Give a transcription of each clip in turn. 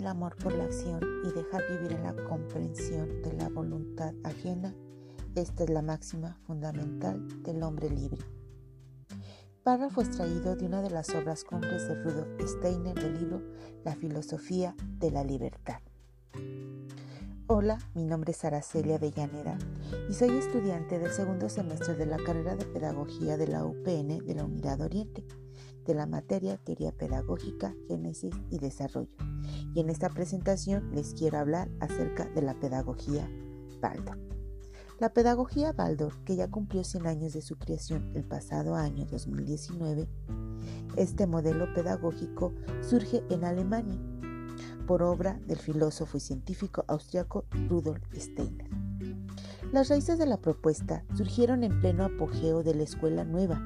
el amor por la acción y dejar vivir en la comprensión de la voluntad ajena, esta es la máxima fundamental del hombre libre. Párrafo extraído de una de las obras cumbres de Rudolf Steiner del libro La filosofía de la libertad. Hola, mi nombre es Araceli Avellaneda y soy estudiante del segundo semestre de la carrera de Pedagogía de la UPN de la Unidad Oriente, de la materia Teoría Pedagógica, Génesis y Desarrollo. Y en esta presentación les quiero hablar acerca de la pedagogía Baldor. La pedagogía Baldor, que ya cumplió 100 años de su creación el pasado año 2019, este modelo pedagógico surge en Alemania por obra del filósofo y científico austriaco Rudolf Steiner. Las raíces de la propuesta surgieron en pleno apogeo de la escuela nueva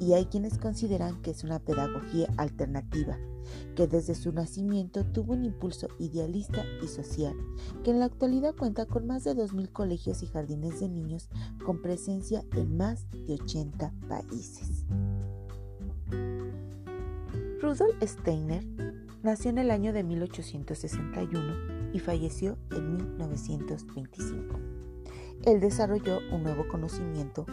y hay quienes consideran que es una pedagogía alternativa, que desde su nacimiento tuvo un impulso idealista y social, que en la actualidad cuenta con más de 2.000 colegios y jardines de niños con presencia en más de 80 países. Rudolf Steiner Nació en el año de 1861 y falleció en 1925. Él desarrolló un nuevo conocimiento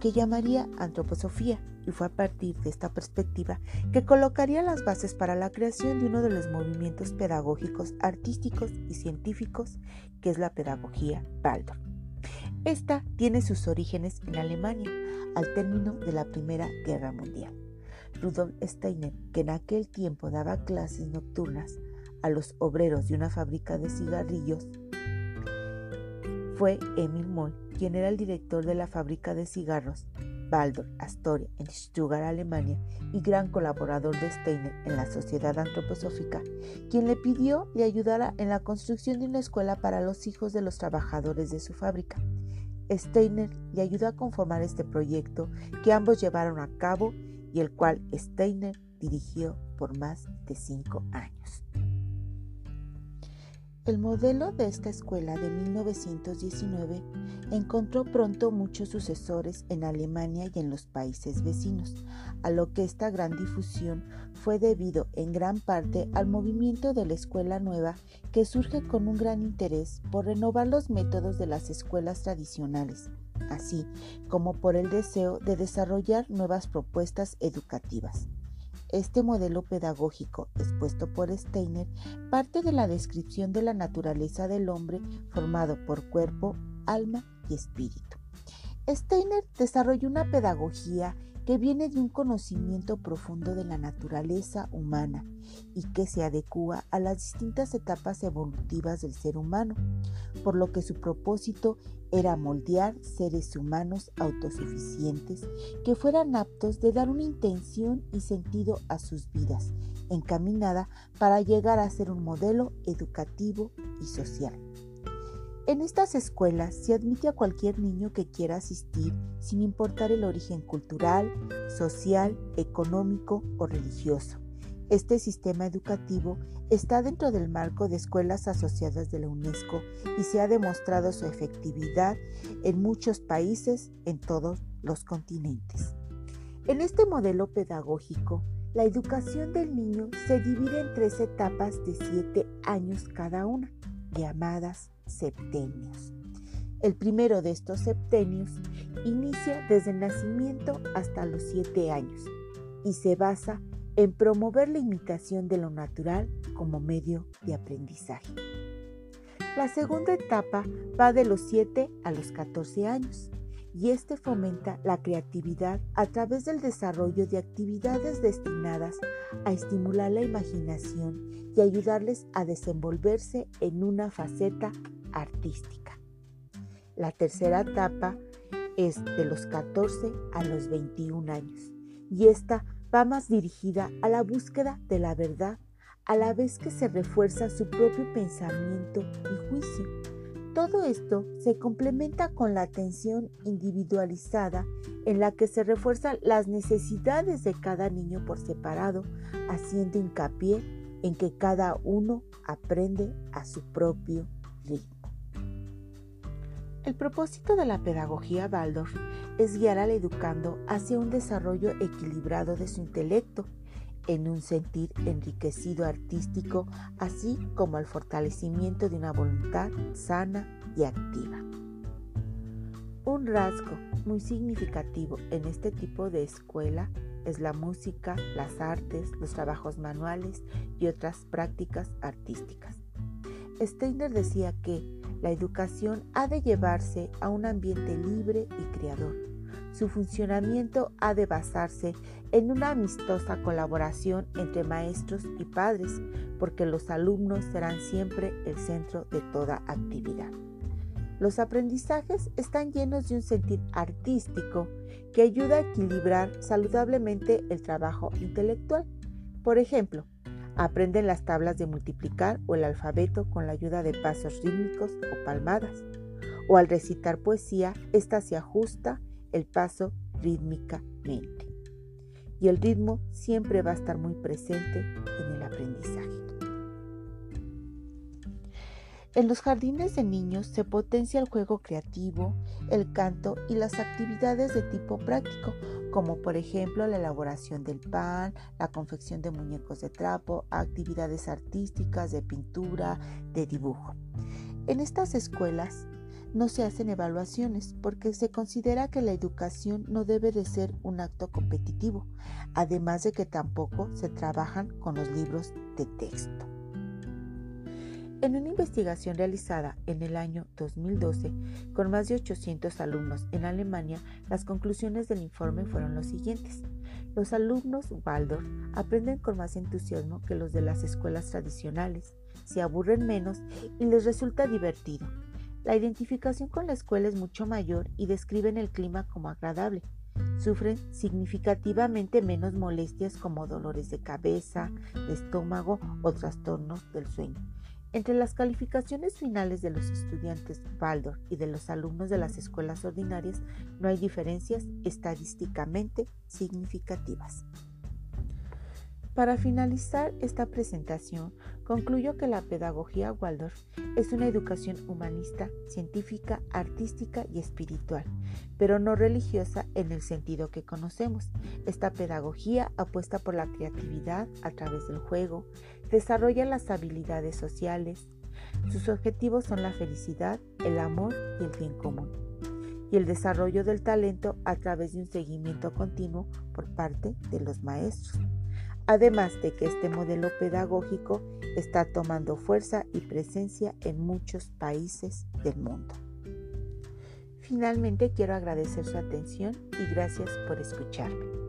que llamaría antroposofía y fue a partir de esta perspectiva que colocaría las bases para la creación de uno de los movimientos pedagógicos, artísticos y científicos que es la pedagogía Baldor. Esta tiene sus orígenes en Alemania al término de la Primera Guerra Mundial. Rudolf Steiner, que en aquel tiempo daba clases nocturnas a los obreros de una fábrica de cigarrillos, fue Emil Moll, quien era el director de la fábrica de cigarros Baldor Astoria en Stuttgart, Alemania, y gran colaborador de Steiner en la Sociedad Antroposófica, quien le pidió le ayudara en la construcción de una escuela para los hijos de los trabajadores de su fábrica. Steiner le ayudó a conformar este proyecto que ambos llevaron a cabo y el cual Steiner dirigió por más de cinco años. El modelo de esta escuela de 1919 encontró pronto muchos sucesores en Alemania y en los países vecinos, a lo que esta gran difusión fue debido en gran parte al movimiento de la escuela nueva que surge con un gran interés por renovar los métodos de las escuelas tradicionales, así como por el deseo de desarrollar nuevas propuestas educativas. Este modelo pedagógico expuesto por Steiner parte de la descripción de la naturaleza del hombre formado por cuerpo, alma y espíritu. Steiner desarrolló una pedagogía que viene de un conocimiento profundo de la naturaleza humana y que se adecua a las distintas etapas evolutivas del ser humano, por lo que su propósito era moldear seres humanos autosuficientes que fueran aptos de dar una intención y sentido a sus vidas, encaminada para llegar a ser un modelo educativo y social. En estas escuelas se admite a cualquier niño que quiera asistir sin importar el origen cultural, social, económico o religioso. Este sistema educativo está dentro del marco de escuelas asociadas de la UNESCO y se ha demostrado su efectividad en muchos países en todos los continentes. En este modelo pedagógico, la educación del niño se divide en tres etapas de siete años cada una, llamadas septenios. El primero de estos septenios inicia desde el nacimiento hasta los siete años y se basa en promover la imitación de lo natural como medio de aprendizaje. La segunda etapa va de los 7 a los 14 años y este fomenta la creatividad a través del desarrollo de actividades destinadas a estimular la imaginación y ayudarles a desenvolverse en una faceta artística. La tercera etapa es de los 14 a los 21 años y esta va más dirigida a la búsqueda de la verdad a la vez que se refuerza su propio pensamiento y juicio todo esto se complementa con la atención individualizada en la que se refuerzan las necesidades de cada niño por separado, haciendo hincapié en que cada uno aprende a su propio ritmo. El propósito de la pedagogía Waldorf es guiar al educando hacia un desarrollo equilibrado de su intelecto, en un sentir enriquecido artístico, así como al fortalecimiento de una voluntad sana y activa. Un rasgo muy significativo en este tipo de escuela es la música, las artes, los trabajos manuales y otras prácticas artísticas. Steiner decía que la educación ha de llevarse a un ambiente libre y creador. Su funcionamiento ha de basarse en una amistosa colaboración entre maestros y padres, porque los alumnos serán siempre el centro de toda actividad. Los aprendizajes están llenos de un sentir artístico que ayuda a equilibrar saludablemente el trabajo intelectual. Por ejemplo, aprenden las tablas de multiplicar o el alfabeto con la ayuda de pasos rítmicos o palmadas. O al recitar poesía, ésta se ajusta el paso rítmicamente. Y el ritmo siempre va a estar muy presente en el aprendizaje. En los jardines de niños se potencia el juego creativo, el canto y las actividades de tipo práctico, como por ejemplo la elaboración del pan, la confección de muñecos de trapo, actividades artísticas de pintura, de dibujo. En estas escuelas no se hacen evaluaciones porque se considera que la educación no debe de ser un acto competitivo, además de que tampoco se trabajan con los libros de texto. En una investigación realizada en el año 2012 con más de 800 alumnos en Alemania, las conclusiones del informe fueron los siguientes. Los alumnos Waldorf aprenden con más entusiasmo que los de las escuelas tradicionales, se aburren menos y les resulta divertido. La identificación con la escuela es mucho mayor y describen el clima como agradable. Sufren significativamente menos molestias como dolores de cabeza, de estómago o trastornos del sueño. Entre las calificaciones finales de los estudiantes Waldorf y de los alumnos de las escuelas ordinarias no hay diferencias estadísticamente significativas. Para finalizar esta presentación, concluyo que la pedagogía Waldorf es una educación humanista, científica, artística y espiritual, pero no religiosa en el sentido que conocemos. Esta pedagogía apuesta por la creatividad a través del juego, desarrolla las habilidades sociales. Sus objetivos son la felicidad, el amor y el bien común, y el desarrollo del talento a través de un seguimiento continuo por parte de los maestros además de que este modelo pedagógico está tomando fuerza y presencia en muchos países del mundo. Finalmente quiero agradecer su atención y gracias por escucharme.